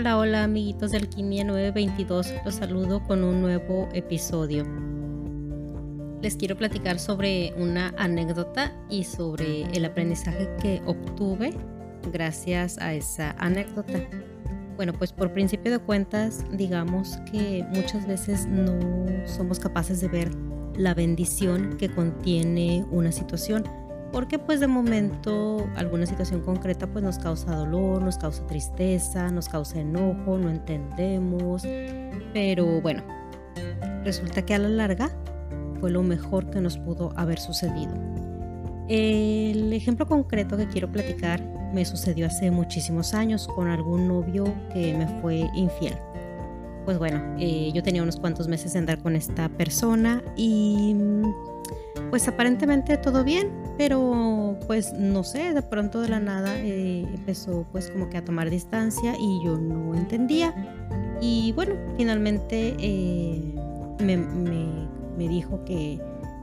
Hola, hola amiguitos de Alquimia 922, los saludo con un nuevo episodio. Les quiero platicar sobre una anécdota y sobre el aprendizaje que obtuve gracias a esa anécdota. Bueno, pues por principio de cuentas, digamos que muchas veces no somos capaces de ver la bendición que contiene una situación porque pues de momento alguna situación concreta pues nos causa dolor, nos causa tristeza, nos causa enojo, no entendemos, pero bueno, resulta que a la larga fue lo mejor que nos pudo haber sucedido. El ejemplo concreto que quiero platicar me sucedió hace muchísimos años con algún novio que me fue infiel. Pues bueno, eh, yo tenía unos cuantos meses de andar con esta persona y pues aparentemente todo bien, pero pues no sé, de pronto de la nada eh, empezó pues como que a tomar distancia y yo no entendía. Y bueno, finalmente eh, me, me, dijo que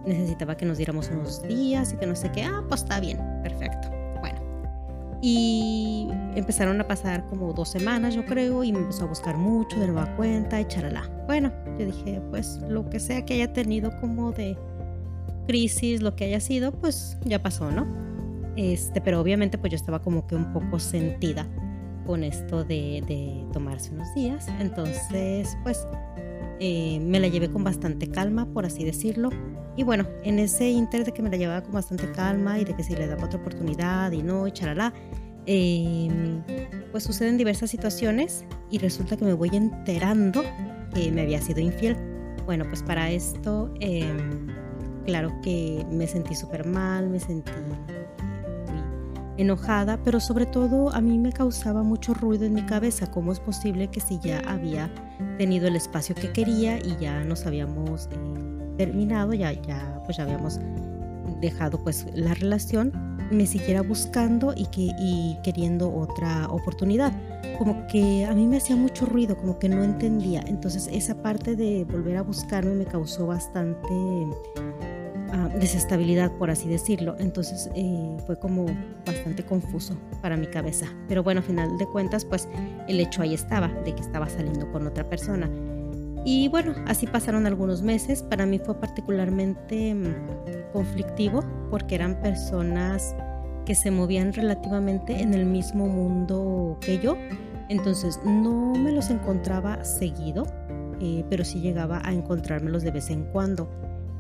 necesitaba que nos diéramos unos días y que no sé qué. Ah, pues está bien, perfecto. Bueno, y empezaron a pasar como dos semanas, yo creo, y me empezó a buscar mucho de nueva cuenta y charalá. Bueno, yo dije, pues lo que sea que haya tenido como de crisis, lo que haya sido, pues ya pasó, ¿no? Este, pero obviamente pues yo estaba como que un poco sentida con esto de, tomarse unos días. Entonces, pues eh, me la llevé con bastante calma, por así decirlo. Y bueno, en ese inter de que me la llevaba con bastante calma y de que si le daba otra oportunidad y no, y charalá, em, pues suceden diversas situaciones y resulta que me voy enterando que me había sido infiel. Bueno, pues para esto em, claro que me sentí súper mal, me sentí muy enojada, pero sobre todo a mí me causaba mucho ruido en mi cabeza. ¿Cómo es posible que si ya había tenido el espacio que quería y ya nos habíamos eh, terminado, ya, ya, pues ya habíamos dejado pues la relación, me siguiera buscando y, que, y queriendo otra oportunidad. Como que a mí me hacía mucho ruido, como que no entendía. Entonces esa parte de volver a buscarme me causó bastante desestabilidad, por así decirlo. Entonces eh, fue como bastante confuso para mi cabeza. Pero bueno, a final de cuentas, pues el hecho ahí estaba, de que estaba saliendo con otra persona. Y bueno, así pasaron algunos meses. Para mí fue particularmente mm, conflictivo porque eran personas que se movían relativamente en el mismo mundo que yo. Entonces no me los encontraba seguido, eh, pero sí llegaba a encontrármelos de vez en cuando.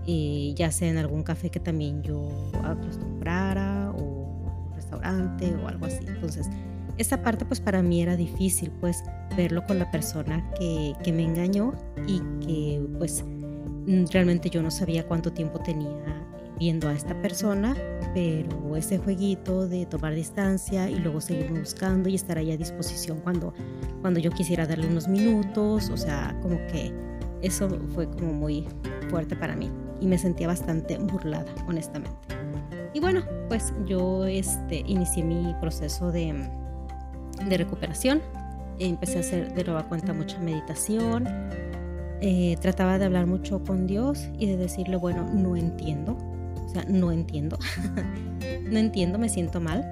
Eh, ya sea en algún café que también yo acostumbrara o un restaurante o algo así. Entonces, esta parte pues para mí era difícil pues verlo con la persona que, que me engañó y que pues mm, realmente yo no sabía cuánto tiempo tenía viendo a esta persona, pero ese jueguito de tomar distancia y luego seguirme buscando y estar ahí a disposición cuando, cuando yo quisiera darle unos minutos, o sea, como que eso fue como muy fuerte para mí y me sentía bastante burlada, honestamente. Y bueno, pues yo este, inicié mi proceso de, de recuperación. Empecé a hacer de nueva cuenta mucha meditación. Eh, trataba de hablar mucho con Dios y de decirle, bueno, no entiendo. O sea, no entiendo. no entiendo, me siento mal.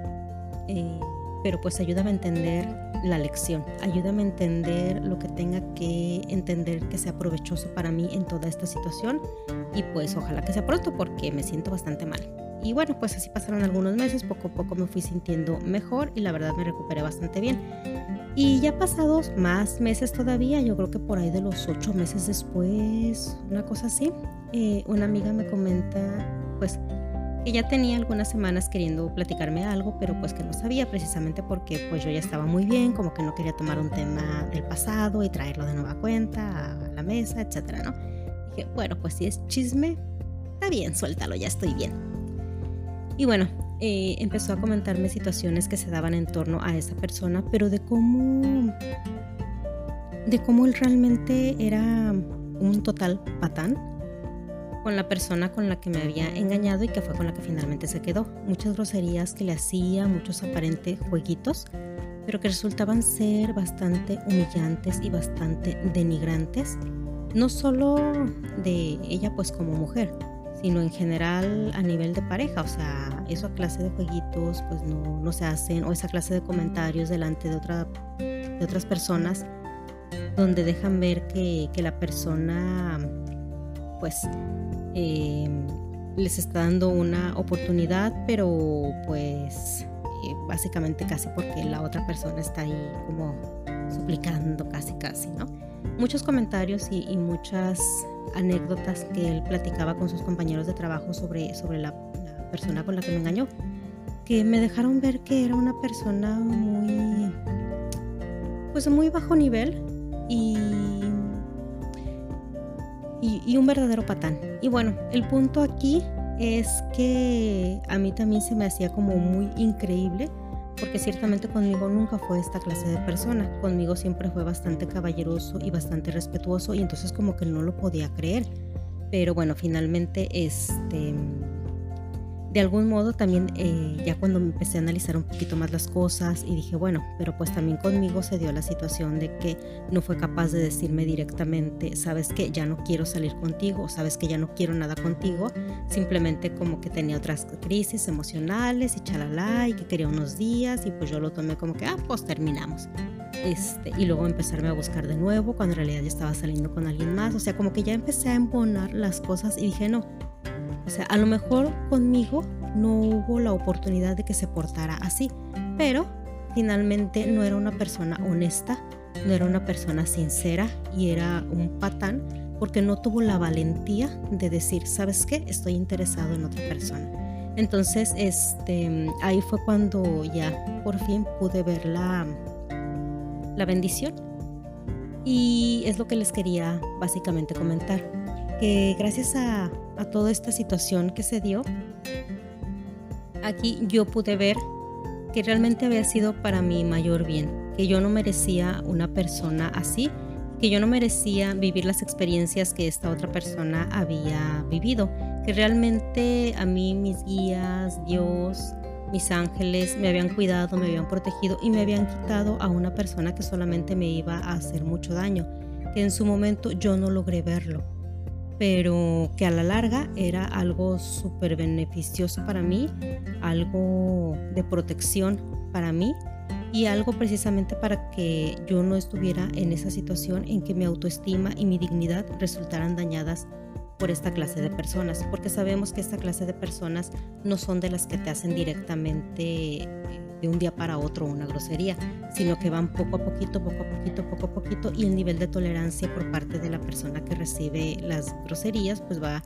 Eh, pero pues ayúdame a entender la lección, ayúdame a entender lo que tenga que entender que sea provechoso para mí en toda esta situación y pues ojalá que sea pronto porque me siento bastante mal. Y bueno, pues así pasaron algunos meses, poco a poco me fui sintiendo mejor y la verdad me recuperé bastante bien. Y ya pasados más meses todavía, yo creo que por ahí de los ocho meses después, una cosa así, eh, una amiga me comenta pues que ya tenía algunas semanas queriendo platicarme algo, pero pues que no sabía precisamente porque pues yo ya estaba muy bien, como que no quería tomar un tema del pasado y traerlo de nueva cuenta a la mesa, etcétera, ¿no? Dije, bueno, pues si es chisme, está bien, suéltalo, ya estoy bien. Y bueno, eh, empezó a comentarme situaciones que se daban en torno a esa persona, pero de cómo, de cómo él realmente era un total patán con la persona con la que me había engañado y que fue con la que finalmente se quedó. Muchas groserías que le hacía, muchos aparentes jueguitos, pero que resultaban ser bastante humillantes y bastante denigrantes, no solo de ella pues como mujer, sino en general a nivel de pareja, o sea, esa clase de jueguitos pues no, no se hacen, o esa clase de comentarios delante de otra de otras personas donde dejan ver que, la persona pues eh, les está dando una oportunidad, pero pues eh, básicamente casi porque la otra persona está ahí como suplicando casi casi, ¿no? Muchos comentarios y, muchas anécdotas que él platicaba con sus compañeros de trabajo sobre, sobre la, persona con la que me engañó, que me dejaron ver que era una persona muy, pues muy bajo nivel y, y, un verdadero patán. Y bueno, el punto aquí es que a mí también se me hacía como muy increíble porque ciertamente conmigo nunca fue esta clase de persona, conmigo siempre fue bastante caballeroso y bastante respetuoso y entonces como que no lo podía creer. Pero bueno, finalmente este de algún modo también eh, ya cuando empecé a analizar un poquito más las cosas y dije, bueno, pero pues también conmigo se dio la situación de que no fue capaz de decirme directamente, sabes que ya no quiero salir contigo, sabes que ya no quiero nada contigo, simplemente como que tenía otras crisis emocionales y chalala y que quería unos días y pues yo lo tomé como que, ah, pues terminamos. Este, y luego empezarme a buscar de nuevo cuando en realidad ya estaba saliendo con alguien más, o sea, como que ya empecé a embonar las cosas y dije, no, o sea, a lo mejor conmigo no hubo la oportunidad de que se portara así, pero finalmente no era una persona honesta, no era una persona sincera y era un patán porque no tuvo la valentía de decir, ¿sabes qué? Estoy interesado en otra persona. Entonces, este, ahí fue cuando ya por fin pude ver la, la bendición. Y es lo que les quería básicamente comentar que gracias a, toda esta situación que se dio, aquí yo pude ver que realmente había sido para mi mayor bien, que yo no merecía una persona así, que yo no merecía vivir las experiencias que esta otra persona había vivido, que realmente a mí mis guías, Dios, mis ángeles me habían cuidado, me habían protegido y me habían quitado a una persona que solamente me iba a hacer mucho daño, que en su momento yo no logré verlo pero que a la larga era algo súper beneficioso para mí, algo de protección para mí y algo precisamente para que yo no estuviera en esa situación en que mi autoestima y mi dignidad resultaran dañadas por esta clase de personas, porque sabemos que esta clase de personas no son de las que te hacen directamente de un día para otro una grosería, sino que van poco a poquito, poco a poquito, poco a poquito y el nivel de tolerancia por parte de la persona que recibe las groserías pues va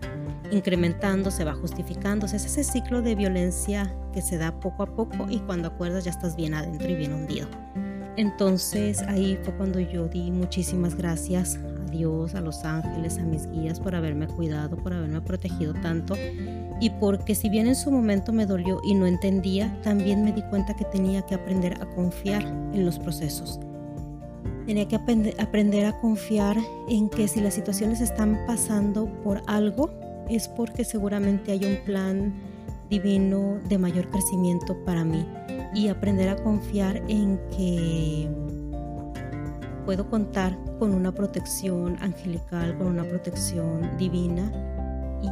incrementando, se va justificando. es ese ciclo de violencia que se da poco a poco y cuando acuerdas ya estás bien adentro y bien hundido. Entonces ahí fue cuando yo di muchísimas gracias a Dios, a los ángeles, a mis guías por haberme cuidado, por haberme protegido tanto y porque si bien en su momento me dolió y no entendía, también me di cuenta que tenía que aprender a confiar en los procesos. Tenía que aprender a confiar en que si las situaciones están pasando por algo, es porque seguramente hay un plan divino de mayor crecimiento para mí. Y aprender a confiar en que puedo contar con una protección angelical, con una protección divina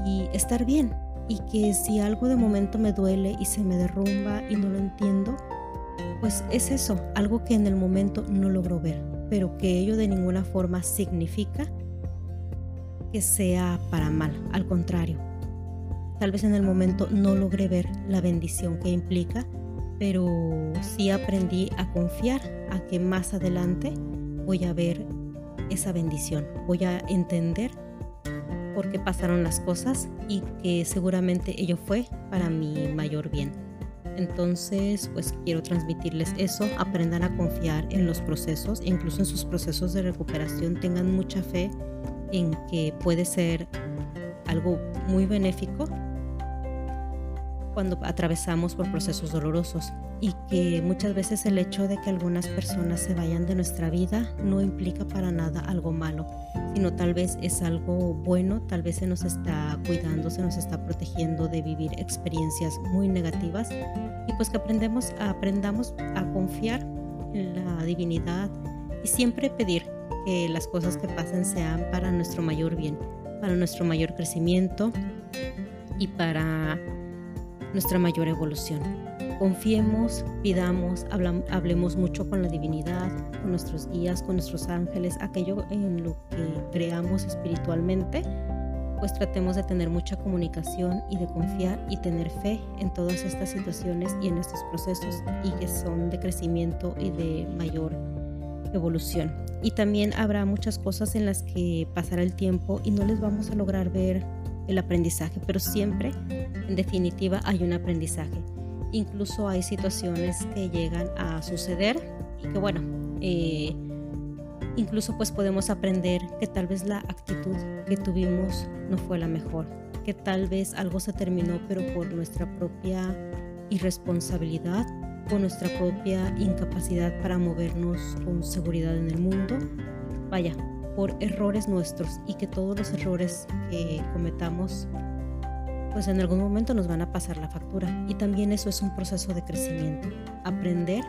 y estar bien, y que si algo de momento me duele y se me derrumba y no lo entiendo, pues es eso, algo que en el momento no logro ver, pero que ello de ninguna forma significa que sea para mal, al contrario. Tal vez en el momento no logré ver la bendición que implica, pero sí aprendí a confiar a que más adelante voy a ver esa bendición, voy a entender por qué pasaron las cosas y que seguramente ello fue para mi mayor bien. Entonces, pues quiero transmitirles eso, aprendan a confiar en los procesos, incluso en sus procesos de recuperación, tengan mucha fe en que puede ser algo muy benéfico cuando atravesamos por procesos dolorosos y que muchas veces el hecho de que algunas personas se vayan de nuestra vida no implica para nada algo malo, sino tal vez es algo bueno, tal vez se nos está cuidando, se nos está protegiendo de vivir experiencias muy negativas y pues que aprendemos, aprendamos a confiar en la divinidad y siempre pedir que las cosas que pasen sean para nuestro mayor bien, para nuestro mayor crecimiento y para nuestra mayor evolución. confiemos, pidamos, hablemos mucho con la divinidad, con nuestros guías, con nuestros ángeles, aquello en lo que creamos espiritualmente, pues tratemos de tener mucha comunicación y de confiar y tener fe en todas estas situaciones y en estos procesos y que son de crecimiento y de mayor evolución. Y también habrá muchas cosas en las que pasará el tiempo y no les vamos a lograr ver el aprendizaje, pero siempre, en definitiva, hay un aprendizaje. Incluso hay situaciones que llegan a suceder y que bueno, eh, incluso pues podemos aprender que tal vez la actitud que tuvimos no fue la mejor, que tal vez algo se terminó pero por nuestra propia irresponsabilidad, por nuestra propia incapacidad para movernos con seguridad en el mundo. Vaya, por errores nuestros y que todos los errores que cometamos pues en algún momento nos van a pasar la factura. Y también eso es un proceso de crecimiento. Aprender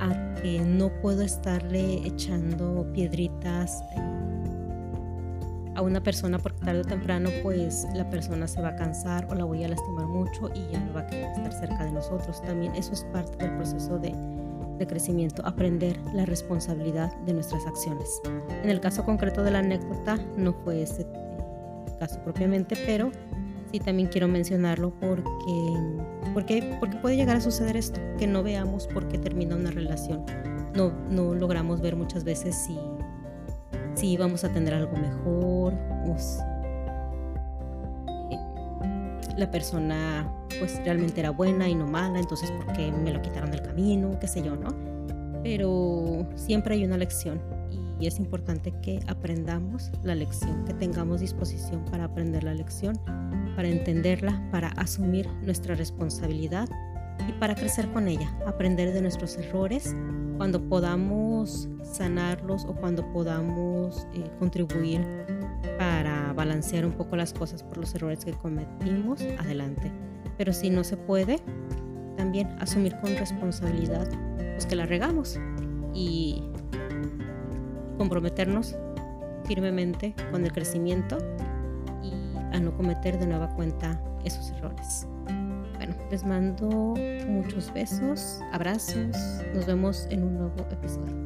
a que no puedo estarle echando piedritas eh, a una persona porque tarde o temprano pues la persona se va a cansar o la voy a lastimar mucho y ya no va a querer estar cerca de nosotros. También eso es parte del proceso de, de crecimiento, aprender la responsabilidad de nuestras acciones. En el caso concreto de la anécdota no fue ese eh, caso propiamente, pero sí también quiero mencionarlo porque, porque, porque puede llegar a suceder esto, que no veamos por qué termina una relación. No, no logramos ver muchas veces si, si vamos a tener algo mejor o si eh, la persona pues realmente era buena y no mala, entonces por qué me lo quitaron del camino, qué sé yo, ¿no? Pero siempre hay una lección y es importante que aprendamos la lección, que tengamos disposición para aprender la lección, para entenderla, para asumir nuestra responsabilidad y para crecer con ella, aprender de nuestros errores cuando podamos sanarlos o cuando podamos eh, contribuir para balancear un poco las cosas por los errores que cometimos, adelante. Pero si no se puede, también asumir con responsabilidad pues que la regamos y comprometernos firmemente con el crecimiento y a no cometer de nueva cuenta esos errores. Bueno, les mando muchos besos, abrazos, nos vemos en un nuevo episodio.